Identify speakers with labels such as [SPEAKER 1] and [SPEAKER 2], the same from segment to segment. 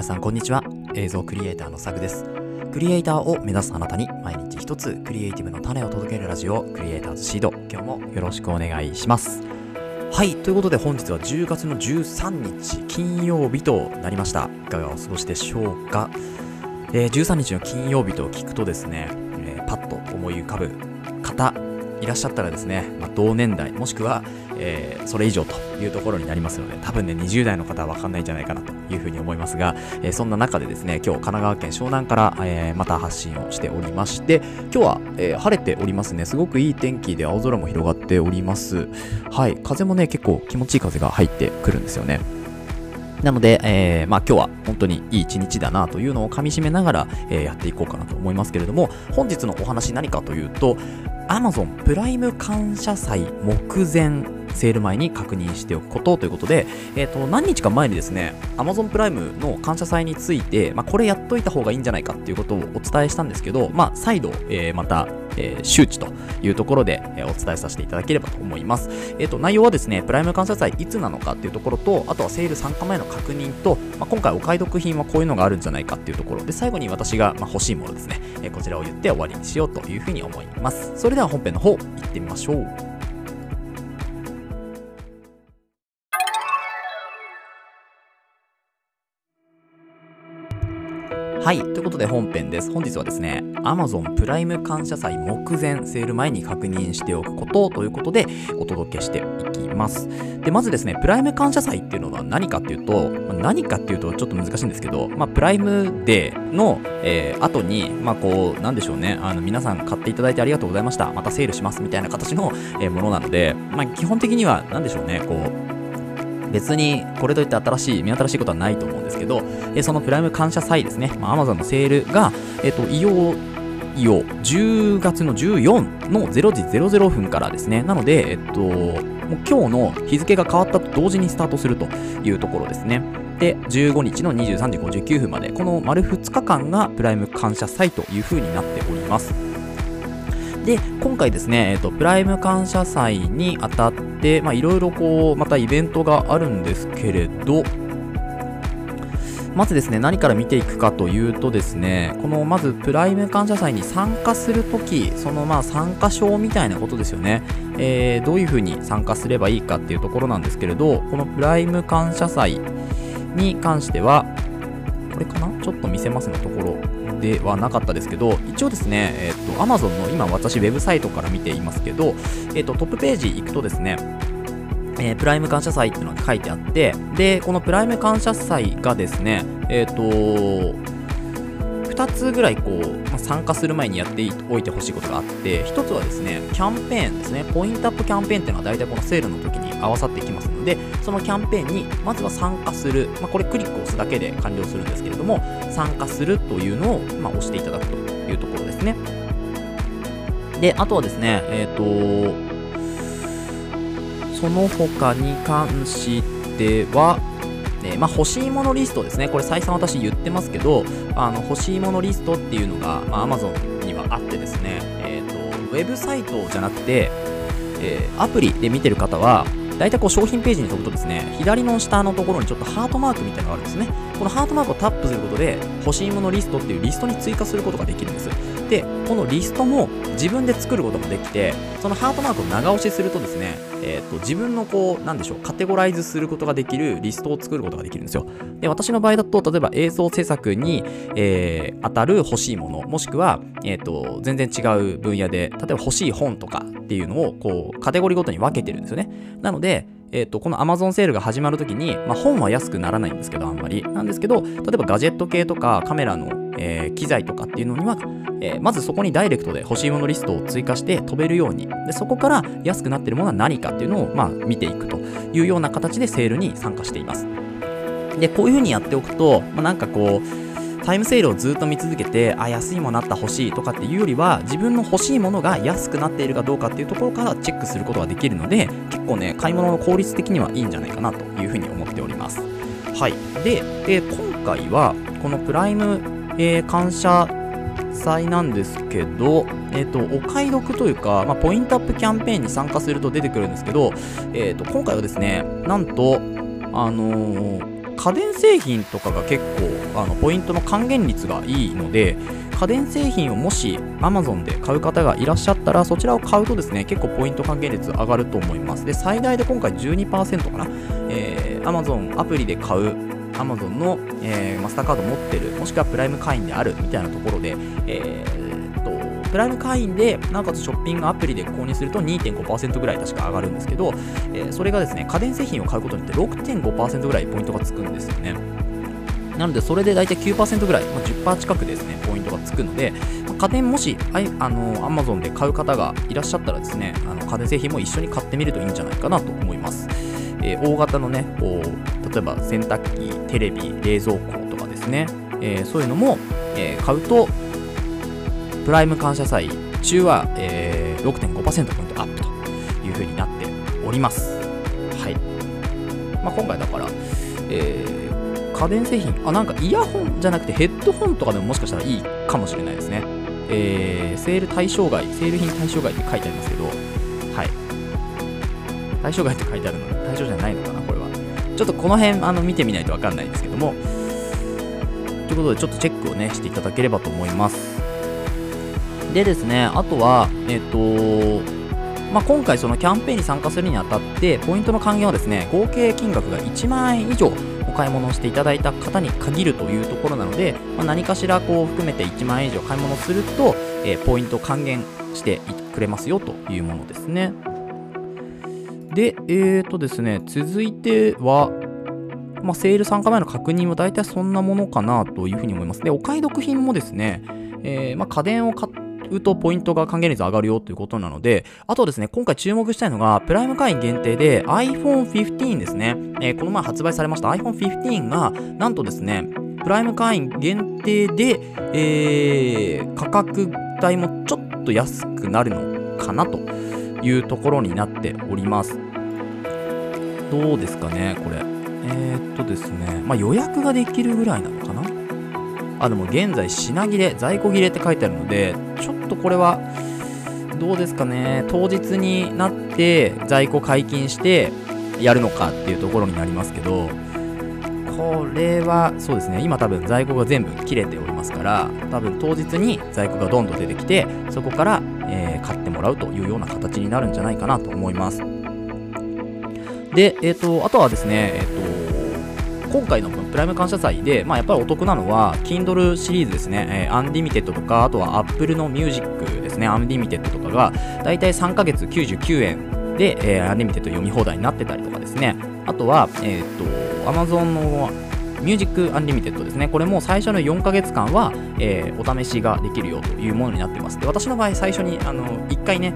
[SPEAKER 1] 皆さんこんにちは。映像クリエイターのサグです。クリエイターを目指すあなたに毎日一つクリエイティブの種を届けるラジオクリエイターズシード。今日もよろしくお願いします。はいということで本日は10月の13日金曜日となりました。いかがお過ごしでしょうか、えー、13日の金曜日と聞くとですね、えー、パッと思い浮かぶ方いらっしゃったらですね、まあ、同年代もしくは、えー、それ以上というところになりますので多分ね20代の方は分かんないんじゃないかなというふうに思いますが、えー、そんな中でですね今日神奈川県湘南から、えー、また発信をしておりまして今日は、え晴れておりますね。すごくいい天気で青空も広がっております。はい風もね結構気持ちいい風が入ってくるんですよね。なので、えー、まあ今日は本当にいい一日だなというのをかみしめながら、えー、やっていこうかなと思いますけれども、本日のお話何かというと、Amazon プライム感謝祭目前セール前に確認しておくことということで、えっ、ー、と、何日か前にですね、Amazon プライムの感謝祭について、まあ、これやっといた方がいいんじゃないかっていうことをお伝えしたんですけど、まあ、再度、えー、また、えー、周知というところで、えー、お伝えさせていただければと思います。えっ、ー、と、内容はですね、プライム感謝祭いつなのかっていうところと、あとはセール参加前の確認と、まあ、今回お買い得品はこういうのがあるんじゃないかっていうところで、最後に私が、まあ、欲しいものですね、えこちらを言って終わりにしようというふうに思います。それでは本編の方、行ってみましょう。はい。ということで本編です。本日はですね、Amazon プライム感謝祭目前セール前に確認しておくことということでお届けしていきます。で、まずですね、プライム感謝祭っていうのは何かっていうと、何かっていうとちょっと難しいんですけど、まあ、プライムデーの、えー、後に、まあ、こう、なんでしょうね、あの、皆さん買っていただいてありがとうございました。またセールしますみたいな形の、えー、ものなので、まあ、基本的には、なんでしょうね、こう、別にこれといって新しい、目新しいことはないと思うんですけど、えそのプライム感謝祭ですね、まあ、Amazon のセールが、えっ、と、いよいよ10月の14の0時00分からですね。なので、えっと、もう今日の日付が変わったと同時にスタートするというところですね。で、15日の23時59分まで、この丸2日間がプライム感謝祭という風になっております。で、今回ですね、えっ、ー、と、プライム感謝祭にあたって、まあ、いろいろこう、またイベントがあるんですけれど、まずですね、何から見ていくかというとですね、このまずプライム感謝祭に参加するとき、そのまあ参加証みたいなことですよね。えー、どういうふうに参加すればいいかっていうところなんですけれど、このプライム感謝祭に関しては、これかな？ちょっと見せますのところ。ではなかったですけど、一応ですね、えっ、ー、と、Amazon の今私ウェブサイトから見ていますけど、えっ、と、トップページ行くとですね、えー、プライム感謝祭っていうのが書いてあって、で、このプライム感謝祭がですね、えっ、と、2つぐらいこう、まあ、参加する前にやっておいてほしいことがあって、1つはですね、キャンペーンですね、ポイントアップキャンペーンっていうのは大体このセールの時に合わさってきますので、そのキャンペーンにまずは参加する、まあ、これクリックを押すだけで完了するんですけれども、参加するというのを、まあ、押していただくというところですね。で、あとはですね、えっ、ー、と、その他に関しては、えー、まあ、欲しいものリストですね。これ再三私言ってますけど、あの欲しいものリストっていうのが、まあ、Amazon にはあってですね、え、ー、と、ウェブサイトじゃなくて、えー、アプリで見てる方は、大体こう商品ページに飛ぶとですね、左の下のところにちょっとハートマークみたいなのがあるんですね。このハートマークをタップすることで、欲しいものリストっていうリストに追加することができるんです。で、このリストも自分で作ることもできて、そのハートマークを長押しするとですね、え、ー、と、自分のこう、なんでしょう、カテゴライズすることができるリストを作ることができるんですよ。で、私の場合だと、例えば映像制作に、えー、当たる欲しいもの、もしくは、えっ、ー、と、全然違う分野で、例えば欲しい本とかっていうのを、こう、カテゴリーごとに分けてるんですよね。なので、えっ、ー、と、この Amazon セールが始まるときに、まあ、本は安くならないんですけど、あんまり。なんですけど、例えばガジェット系とかカメラの、えー、機材とかっていうのには、えー、まずそこにダイレクトで欲しいものリストを追加して飛べるように、でそこから安くなってるものは何かっていうのを、まあ、見ていくというような形でセールに参加しています。で、こういうふうにやっておくと、まあ、なんかこう、タイムセールをずっと見続けて、あ、安いものあった欲しいとかっていうよりは、自分の欲しいものが安くなっているかどうかっていうところからチェックすることができるので、結構ね、買い物の効率的にはいいんじゃないかなというふうに思っております。はい。で、えー、今回は、このプライム、えー、感謝祭なんですけど、え、ー、と、お買い得というか、まあ、ポイントアップキャンペーンに参加すると出てくるんですけど、えっ、と、今回はですね、なんと、あの家電製品とかが結構あのポイントの還元率がいいので家電製品をもし Amazon で買う方がいらっしゃったらそちらを買うとですね結構ポイント還元率上がると思います。で最大で今回12%かな、えー、Amazon アプリで買う Amazon の、えー、マスターカード持ってるもしくはプライム会員であるみたいなところで、えー、とプライム会員でなおかつショッピングアプリで購入すると2.5%ぐらい確か上がるんですけど、えー、それがですね家電製品を買うことによって6.5%ぐらいポイントがつくんですよね。なのでそれで大体9%ぐらい、まあ、10%近くですねポイントがつくので、まあ、家電もしああの Amazon で買う方がいらっしゃったらですねあの家電製品も一緒に買ってみるといいんじゃないかなと思います。えー、大型のねこう例えば洗濯機テレビ冷蔵庫とかですね、えー、そういうのも、え、買うとプライム感謝祭中は、えー、6.5%ポイントアップという風になっております。はい、まあ、今回だから、えー、家電製品あなんかイヤホンじゃなくてヘッドホンとかでももしかしたらいいかもしれないですね。えー、セール対象外、セール品対象外って書いてありますけど、対象外って書いてあるの、対象じゃないのかな、これは。ちょっとこの辺、あの、見てみないとわかんないんですけども、ということで、ちょっとチェックをね、していただければと思います。でですね、あとは、えっ、と、まあ、今回そのキャンペーンに参加するにあたって、ポイントの還元はですね、合計金額が1万円以上お買い物をしていただいた方に限るというところなので、まあ、何かしらこう含めて1万円以上買い物すると、えー、ポイント還元してくれますよというものですね。で、えーとですね、続いては、まあ、セール参加前の確認は大体そんなものかなというふうに思います。で、お買い得品もですね、えー、まあ、家電を買うとポイントが還元率上がるよということなので、あとですね、今回注目したいのが、プライム会員限定で iPhone 15ですね、えー、この前発売されました iPhone 15が、なんとですね、プライム会員限定で、えー、価格帯もちょっと安くなるのかなと。いうところになっております。どうですかね、これ。えー、っとですね、まあ、予約ができるぐらいなのかな？あ、でも現在品切れ、在庫切れって書いてあるので、ちょっとこれは、どうですかね、当日になって在庫解禁してやるのかっていうところになりますけど、これはそうですね今多分在庫が全部切れておりますから多分当日に在庫がどんどん出てきてそこから、買ってもらうというような形になるんじゃないかなと思います。で、えーと、あとはですね、えーと、今回のプライム感謝祭で、まあ、やっぱりお得なのは Kindle シリーズですね、えー、アンリミテッドとかあとは Apple のミュージックですね。アンリミテッドとかがだいたい3ヶ月99円で、えー、アンリミテッド読み放題になってたりとかですね。あとは、えっ、ー、と Amazon のミュージックアンリミテッドですね。これも最初の4ヶ月間は、えー、お試しができるよというものになってます。で、私の場合、最初にあの1回ね、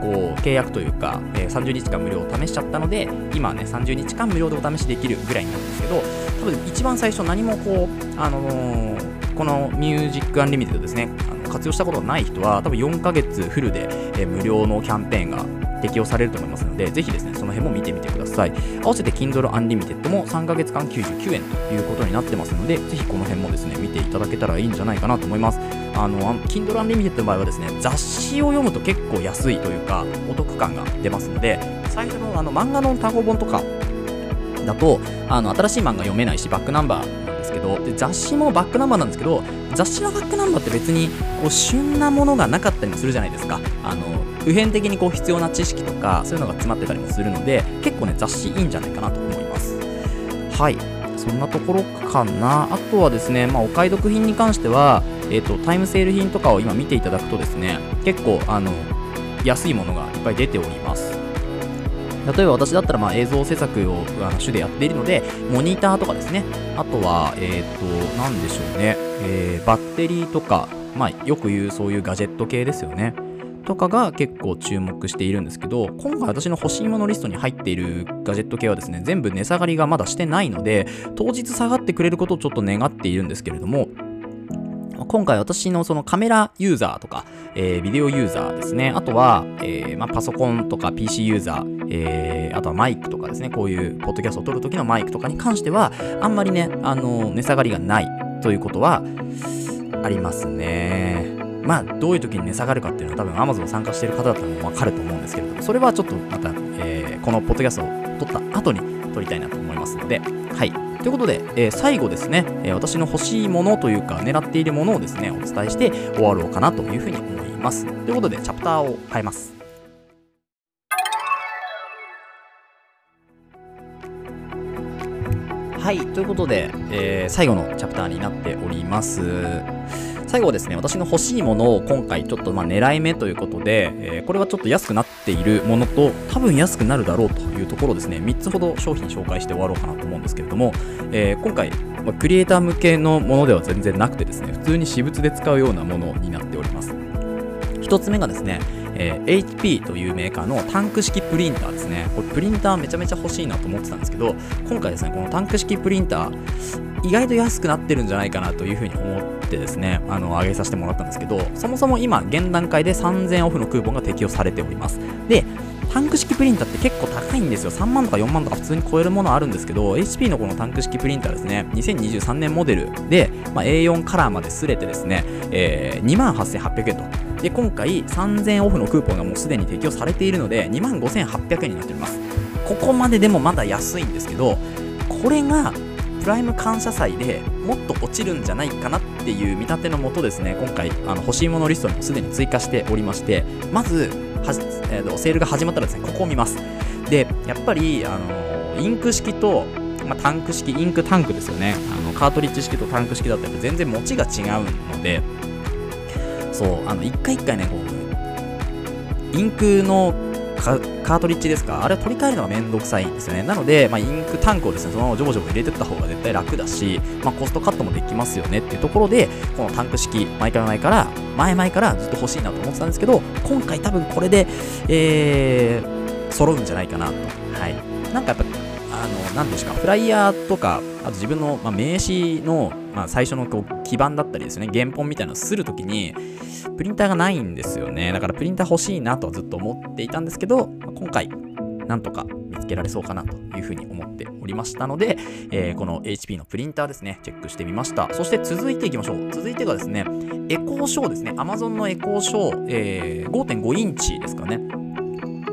[SPEAKER 1] こう契約というか、えー、30日間無料を試しちゃったので、今はね、30日間無料でお試しできるぐらいなんですけど、多分一番最初何もこう、あのー、このミュージックアンリミテッドですね、あの活用したことがない人は、多分4ヶ月フルで、え、無料のキャンペーンが適用されると思いますので、ぜひですね、その辺も見てみてください。さい合わせて Kindle Unlimited も3ヶ月間99円ということになってますので、ぜひこの辺もですね、見ていただけたらいいんじゃないかなと思います。あの、Kindle Unlimited の場合はですね、雑誌を読むと結構安いというか、お得感が出ますので、最初のあの漫画の単語本とかだと、あの、新しい漫画読めないし、バックナンバーですけど、で雑誌もバックナンバーなんですけど、雑誌のバックナンバーって別にこう旬なものがなかったりもするじゃないですか。あの普遍的にこう必要な知識とかそういうのが詰まってたりもするので結構ね雑誌いいんじゃないかなと思います。はい。そんなところかな。あとはですね、まあ、お買い得品に関しては、えーと、タイムセール品とかを今見ていただくとですね結構あの安いものがいっぱい出ております。例えば私だったらまあ映像制作をあの主でやっているので、モニターとかですね、あとは、えっ、ー、と、なんでしょうね、えー、バッテリーとか、まあ、よく言うそういうガジェット系ですよね。とかが結構注目しているんですけど、今回私の欲しいものリストに入っているガジェット系はですね、全部値下がりがまだしてないので、当日下がってくれることをちょっと願っているんですけれども、今回私のそのカメラユーザーとか、えー、ビデオユーザーですね、あとは、えー、まあ、パソコンとか PC ユーザー、えー、あとはマイクとかですね、こういうポッドキャストを撮るときのマイクとかに関しては、あんまりね、あの、値下がりがないということはありますね。まあ、どういう時に値下がるかっていうのは多分 Amazon 参加している方だったらわかると思うんですけれども、それはちょっとまた、えー、このポッドキャストを撮った後に撮りたいなと思いますので、はい。ということで、えー、最後ですね、えー、私の欲しいものというか、狙っているものをですね、お伝えして終わろうかなというふうに思います。ということで、チャプターを変えます。はい、ということで、えー、最後のチャプターになっております。最後はですね、私の欲しいものを今回ちょっとま狙い目ということで、えー、これはちょっと安くなっているものと、多分安くなるだろうというところですね、3つほど商品紹介して終わろうかなと思うんですけれども、えー、今回、ま、クリエイター向けのものでは全然なくてですね、普通に私物で使うようなものになっております。1つ目がですね、えー、HP というメーカーのタンク式プリンターですね。これプリンターめちゃめちゃ欲しいなと思ってたんですけど、今回ですね、このタンク式プリンター、意外と安くなってるんじゃないかなというふうに思ってですね、あの、上げさせてもらったんですけど、そもそも今、現段階で3000オフのクーポンが適用されております。で、タンク式プリンターって結構高いんですよ。3万とか4万とか普通に超えるものあるんですけど、HP のこのタンク式プリンターですね、2023年モデルで、まあ、A4 カラーまですれてですね、えー、28,800円と。で、今回3000オフのクーポンがもうすでに適用されているので、25,800円になっております。ここまででもまだ安いんですけど、これがプライム感謝祭でもっと落ちるんじゃないかなっていう見立てのもとですね、今回あの欲しいものリストにすでに追加しておりまして、まずは、えーと、セールが始まったらですね、ここを見ます。で、やっぱり、あのインク式と、まあ、タンク式、インクタンクですよね。あのカートリッジ式とタンク式だとやっぱ全然持ちが違うので、そう、あの、一回一回ね、こう、インクのカートリッジですかあれを取り替えるのがめんどくさいんですよね。なので、まあ、インクタンクをですね、そのままジョボジョボ入れてった方絶対楽だし、まあ、コストカットもできますよねっていうところで、このタンク式、前から前から、前々からずっと欲しいなと思ってたんですけど、今回多分これで、えー、揃うんじゃないかなと。はい。なんかやっぱ、あの、なんですか、フライヤーとか、あと自分の、まあ、名刺の、まあ、最初のこう基板だったりですね、原本みたいなのをするときに、プリンターがないんですよね。だからプリンター欲しいなとはずっと思っていたんですけど、まあ、今回、なんとか見つけられそうかなというふうに思っておりましたので、えー、この HP のプリンターですね、チェックしてみました。そして続いていきましょう。続いてがですね、エコーショーですね。Amazon のエコーショー、えー、5.5インチですかね。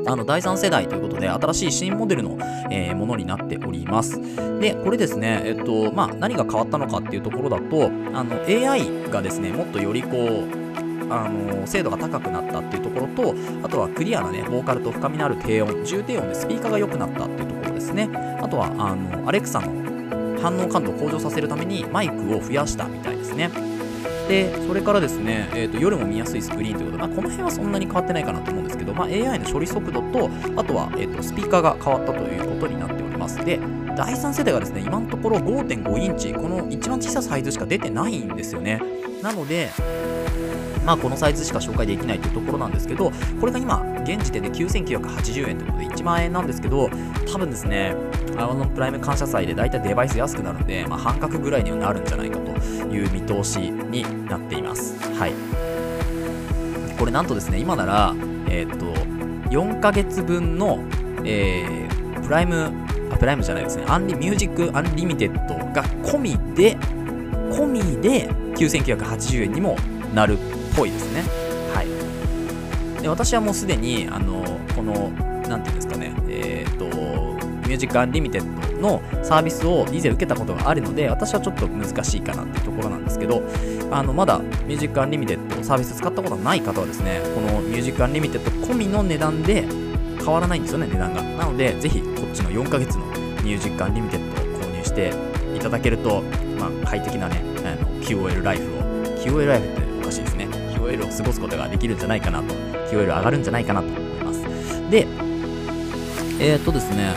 [SPEAKER 1] あの第3世代ということで、新しい新モデルの、えー、ものになっております。で、これですね、えっと、まあ、何が変わったのかっていうところだと、あの、AI がですね、もっとよりこう、あの精度が高くなったっていうところと、あとはクリアなね、ボーカルと深みのある低音、重低音でスピーカーが良くなったっていうところですね。あとは、あの、アレクサの反応感度を向上させるためにマイクを増やしたみたいですね。で、それからですね、えーと、夜も見やすいスクリーンということで、まあ、この辺はそんなに変わってないかなと思うんですけど、まあ、AI の処理速度と、あとは、えーと、スピーカーが変わったということになっております。で、第3世代がですね、今のところ5.5インチ、この一番小さいサイズしか出てないんですよね。なので、まあ、このサイズしか紹介できないというところなんですけど、これが今、現時点で9980円ということで1万円なんですけど、多分ですね、Amazon プライム感謝祭で大体デバイス安くなるんで、まあ、半額ぐらいにはなるんじゃないかという見通しになっています。はい。これなんとですね、今なら、えー、っと、4ヶ月分の、えー、プライム、あ、プライムじゃないですね、アンリミュージックアンリミテッドが込みで、込みで9980円にもなるぽいですね。はい。で、私はもうすでに、あの、この、なんていうんですかね、えっ、ー、と、ミュージックアンリミテッドのサービスを以前受けたことがあるので、私はちょっと難しいかなっていうところなんですけど、あの、まだミュージックアンリミテッドサービス使ったことがない方はですね、このミュージックアンリミテッド込みの値段で変わらないんですよね、値段が。なので、ぜひこっちの4ヶ月のミュージックアンリミテッドを購入していただけると、まあ、快適なね、あの QOL ライフを、QOL ライフっておかしいですね。QOL を過ごすことができるんじゃないかなと、QOL 上がるんじゃないかなと思います。で、えー、っとですね、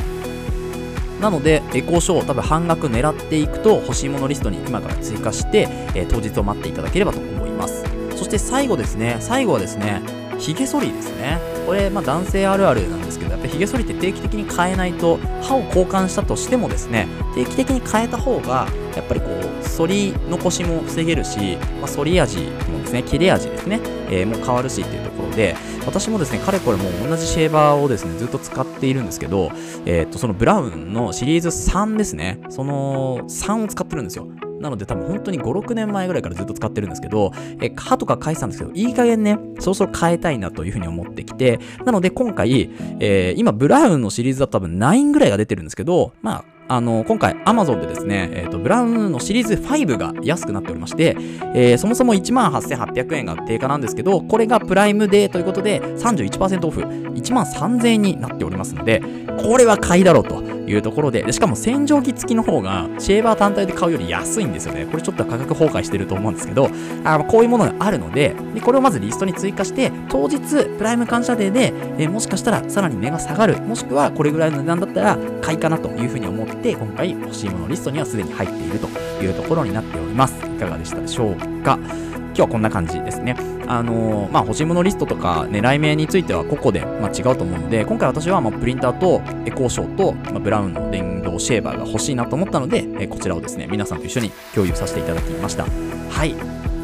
[SPEAKER 1] なので、エコーショー多分半額狙っていくと欲しいものリストに今から追加して、えー、当日を待っていただければと思います。そして最後ですね、最後はですね、髭剃りですね。これ、まあ男性あるあるなんですけど、やっぱ髭剃りって定期的に変えないと、歯を交換したとしてもですね、定期的に変えた方が、やっぱりこう、反り残しも防げるし、まあ、反り味もですね、切れ味ですね、えー、もう変わるしっていうところで、私もですね、かれこれもう同じシェーバーをですね、ずっと使っているんですけど、えっ、と、そのブラウンのシリーズ3ですね、その3を使ってるんですよ。なので多分本当に5、6年前ぐらいからずっと使ってるんですけど、え、歯とか返したんですけど、いい加減ね、そろそろ変えたいなというふうに思ってきて、なので今回、えー、今ブラウンのシリーズだと多分9ぐらいが出てるんですけど、まあ、あの今回 Amazon でですね、えーと、ブラウンのシリーズ5が安くなっておりまして、えー、そもそも18,800円が定価なんですけどこれがプライムデーということで31%オフ1万3000円になっておりますのでこれは買いだろうと。いうところででしかも洗浄機付きの方がシェーバー単体で買うより安いんですよね。これちょっと価格崩壊してると思うんですけどあこういうものがあるのででこれをまずリストに追加して当日プライム感謝デーで、え、もしかしたらさらに値が下がるもしくはこれぐらいの値段だったら買いかなというふうに思って今回欲しいものリストにはすでに入っているというところになっております。いかがでしたでしょうか？今日はこんな感じですね。あのー、まあ、欲しいものリストとか狙い目については個々で、まあ、違うと思うので、今回私はまプリンターとエコーショーと、ま、ブラウンの電動シェーバーが欲しいなと思ったので、え、こちらをですね、皆さんと一緒に共有させていただきました。はい。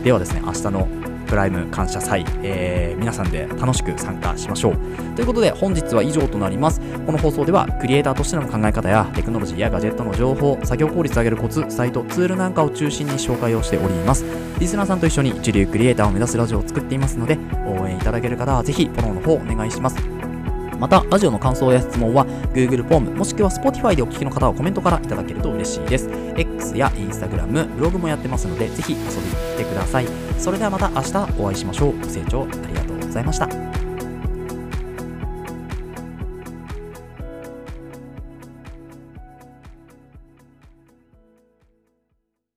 [SPEAKER 1] ではですね、明日のプライム感謝祭、えー、皆さんで楽しく参加しましょう。ということで本日は以上となります。この放送ではクリエイターとしての考え方やテクノロジーやガジェットの情報、作業効率を上げるコツ、サイト、ツールなんかを中心に紹介をしております。リスナーさんと一緒に一流クリエイターを目指すラジオを作っていますので、応援いただける方はぜひフォローの方お願いします。また、ラジオの感想や質問は Google フォームもしくは Spotify でお聞きの方はコメントからいただけると嬉しいです。X や Instagram、ブログもやってますので、ぜひ遊びに来てください。それではまた明日お会いしましょう。ご清聴ありがとうございました。